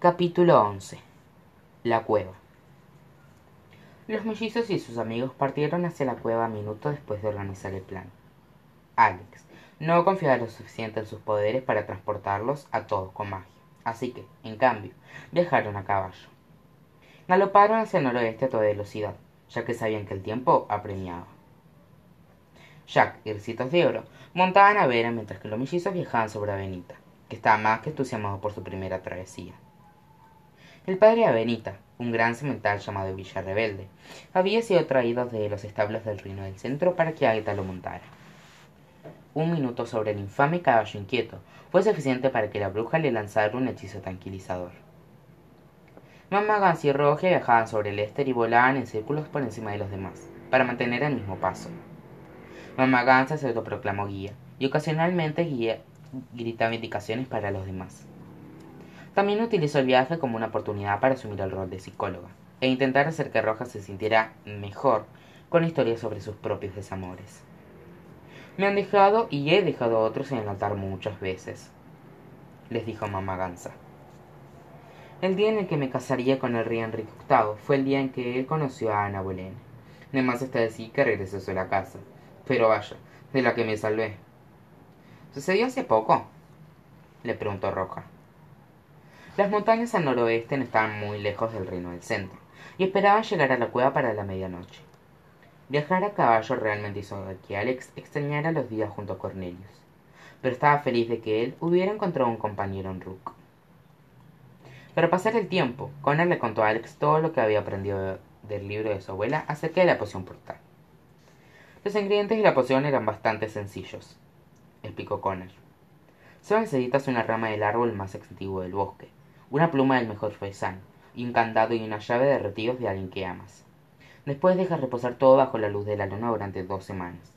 Capítulo 11 La cueva Los mellizos y sus amigos partieron hacia la cueva minutos después de organizar el plan. Alex no confiaba lo suficiente en sus poderes para transportarlos a todos con magia, así que, en cambio, viajaron a caballo. Galoparon hacia el noroeste a toda velocidad, ya que sabían que el tiempo apremiaba. Jack y Ricitos de Oro montaban a Vera mientras que los mellizos viajaban sobre Avenita, que estaba más que entusiasmado por su primera travesía. El padre Avenita, un gran cemental llamado Villa Rebelde, había sido traído de los establos del reino del centro para que Agatha lo montara. Un minuto sobre el infame caballo inquieto fue suficiente para que la bruja le lanzara un hechizo tranquilizador. Mamá Gans y Roge viajaban sobre el éster y volaban en círculos por encima de los demás, para mantener el mismo paso. Mamá Gans se autoproclamó guía, y ocasionalmente gritaba indicaciones para los demás. También utilizó el viaje como una oportunidad para asumir el rol de psicóloga e intentar hacer que Roja se sintiera mejor con historias sobre sus propios desamores. Me han dejado y he dejado a otros en el altar muchas veces, les dijo mamá Gansa. El día en el que me casaría con el rey Enrique VIII fue el día en que él conoció a Ana Bolena. Además está decir que regresó a la casa. Pero vaya, de la que me salvé. ¿Sucedió hace poco? le preguntó Roja. Las montañas al noroeste no estaban muy lejos del reino del centro, y esperaban llegar a la cueva para la medianoche. Viajar a caballo realmente hizo que Alex extrañara los días junto a Cornelius, pero estaba feliz de que él hubiera encontrado un compañero en Rook. Para pasar el tiempo, Connor le contó a Alex todo lo que había aprendido del libro de su abuela acerca de la poción portal. Los ingredientes de la poción eran bastante sencillos, explicó Connor. Solo necesitas una rama del árbol más antiguo del bosque, una pluma del mejor faisán, un candado y una llave derretidos de alguien que amas. Después dejas reposar todo bajo la luz de la luna durante dos semanas.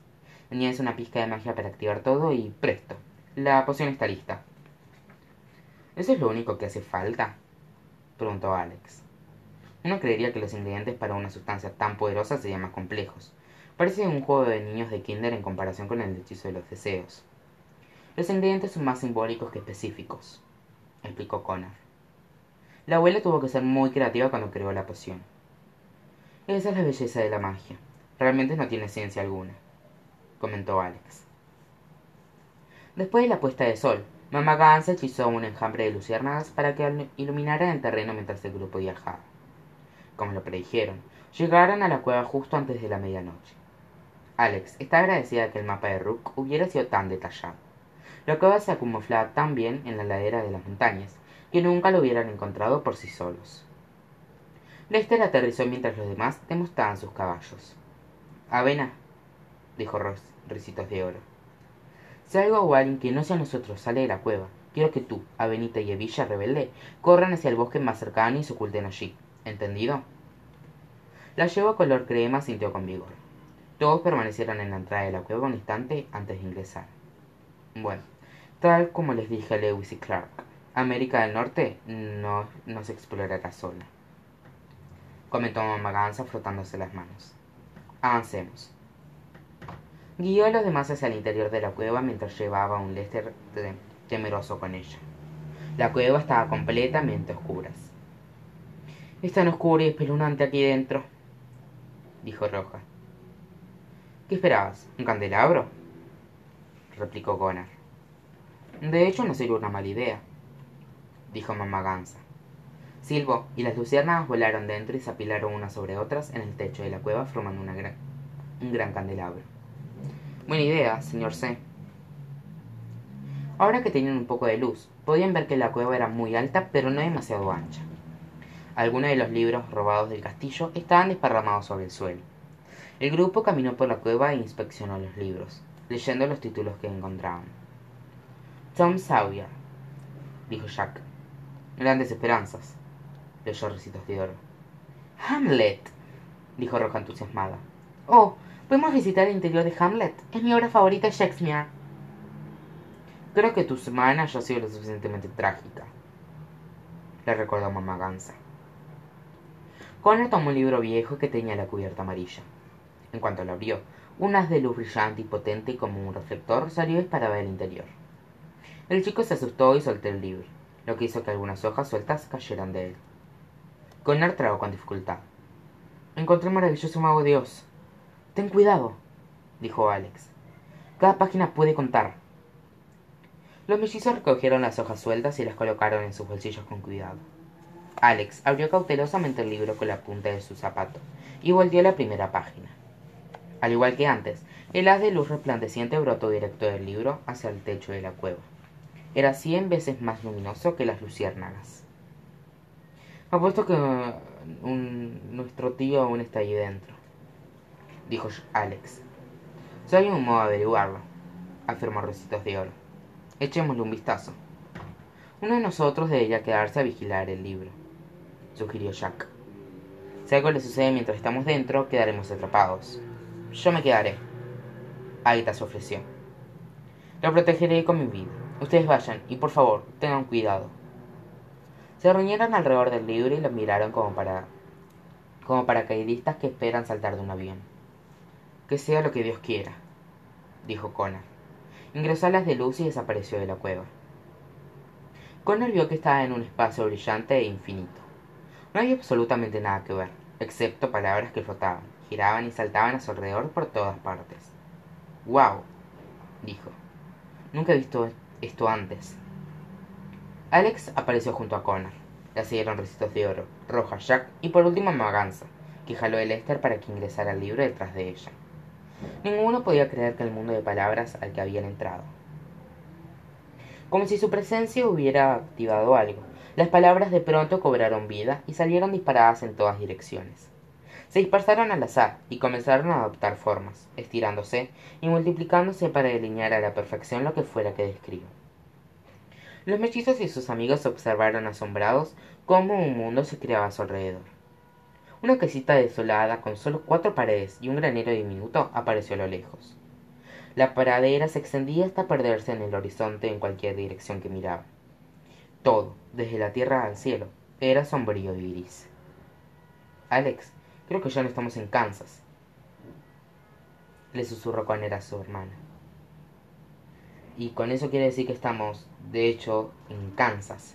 Añades una pizca de magia para activar todo y presto. La poción está lista. ¿Eso es lo único que hace falta? preguntó Alex. Uno creería que los ingredientes para una sustancia tan poderosa serían más complejos. Parece un juego de niños de kinder en comparación con el hechizo de los deseos. Los ingredientes son más simbólicos que específicos, explicó Connor. La abuela tuvo que ser muy creativa cuando creó la poción. Esa es la belleza de la magia. Realmente no tiene ciencia alguna, comentó Alex. Después de la puesta de sol, Mamá Gans hechizó un enjambre de luciérnagas para que iluminaran el terreno mientras el grupo viajaba. Como lo predijeron, llegaron a la cueva justo antes de la medianoche. Alex está agradecida de que el mapa de Rook hubiera sido tan detallado. La cueva se acumuflaba tan bien en la ladera de las montañas que nunca lo hubieran encontrado por sí solos. Lester aterrizó mientras los demás demostraban sus caballos. Avena, dijo Ricitos de Oro. Si algo o alguien que no sea nosotros sale de la cueva, quiero que tú, Avenita y Evilla Rebelde corran hacia el bosque más cercano y se oculten allí. ¿Entendido? La yegua color crema sintió con vigor. Todos permanecieron en la entrada de la cueva un instante antes de ingresar. Bueno, tal como les dije a Lewis y Clark, América del Norte no, no se explorará sola. Comentó Mamá Gansa frotándose las manos. Avancemos. Guió a los demás hacia el interior de la cueva mientras llevaba a un Lester temeroso con ella. La cueva estaba completamente oscura. Es tan oscuro y espeluznante aquí dentro, dijo Roja. ¿Qué esperabas? ¿Un candelabro? replicó Gunnar. De hecho, no sería una mala idea dijo mamá Gansa. Silbo y las luciérnagas volaron dentro y se apilaron unas sobre otras en el techo de la cueva formando gran, un gran candelabro. Buena idea, señor C. Ahora que tenían un poco de luz, podían ver que la cueva era muy alta, pero no demasiado ancha. Algunos de los libros robados del castillo estaban desparramados sobre el suelo. El grupo caminó por la cueva e inspeccionó los libros, leyendo los títulos que encontraban. Tom Sawyer, dijo Jack, Grandes esperanzas, leyó Recitos de Oro. Hamlet, dijo Roja entusiasmada. Oh, ¿podemos visitar el interior de Hamlet? Es mi obra favorita de Shakespeare. Creo que tu semana ya ha sido lo suficientemente trágica, le recordó mamá Gansa. Connor tomó un libro viejo que tenía la cubierta amarilla. En cuanto lo abrió, un haz de luz brillante y potente como un reflector salió y disparaba del interior. El chico se asustó y soltó el libro. Lo que hizo que algunas hojas sueltas cayeran de él. Connor tragó con dificultad. Encontré el maravilloso mago de Oz. Ten cuidado, dijo Alex. Cada página puede contar. Los mellizos recogieron las hojas sueltas y las colocaron en sus bolsillos con cuidado. Alex abrió cautelosamente el libro con la punta de su zapato y volvió a la primera página. Al igual que antes, el haz de luz resplandeciente brotó directo del libro hacia el techo de la cueva. Era cien veces más luminoso que las luciérnagas. Apuesto que nuestro tío aún está ahí dentro, dijo Alex. Soy un modo de averiguarlo, afirmó Recitos de Oro. Echémosle un vistazo. Uno de nosotros debería quedarse a vigilar el libro, sugirió Jack. Si algo le sucede mientras estamos dentro, quedaremos atrapados. Yo me quedaré. Aita se ofreció. Lo protegeré con mi vida. Ustedes vayan y por favor, tengan cuidado. Se reunieron alrededor del libro y lo miraron como para como paracaidistas que esperan saltar de un avión. Que sea lo que Dios quiera, dijo Connor. Ingresó a las de luz y desapareció de la cueva. Connor vio que estaba en un espacio brillante e infinito. No había absolutamente nada que ver, excepto palabras que flotaban, giraban y saltaban a su alrededor por todas partes. ¡Wow! dijo. Nunca he visto esto antes. Alex apareció junto a Connor. La siguieron Recitos de Oro, Roja, Jack y por último Maganza, que jaló el Lester para que ingresara al libro detrás de ella. Ninguno podía creer que el mundo de palabras al que habían entrado como si su presencia hubiera activado algo. Las palabras de pronto cobraron vida y salieron disparadas en todas direcciones. Se dispersaron al azar y comenzaron a adoptar formas, estirándose y multiplicándose para delinear a la perfección lo que fuera que describo. Los mechizos y sus amigos observaron asombrados cómo un mundo se creaba a su alrededor. Una casita desolada con solo cuatro paredes y un granero diminuto apareció a lo lejos. La pradera se extendía hasta perderse en el horizonte en cualquier dirección que miraba. Todo, desde la tierra al cielo, era sombrío y gris. Alex, creo que ya no estamos en Kansas. Le susurró con era su hermana. Y con eso quiere decir que estamos, de hecho, en Kansas,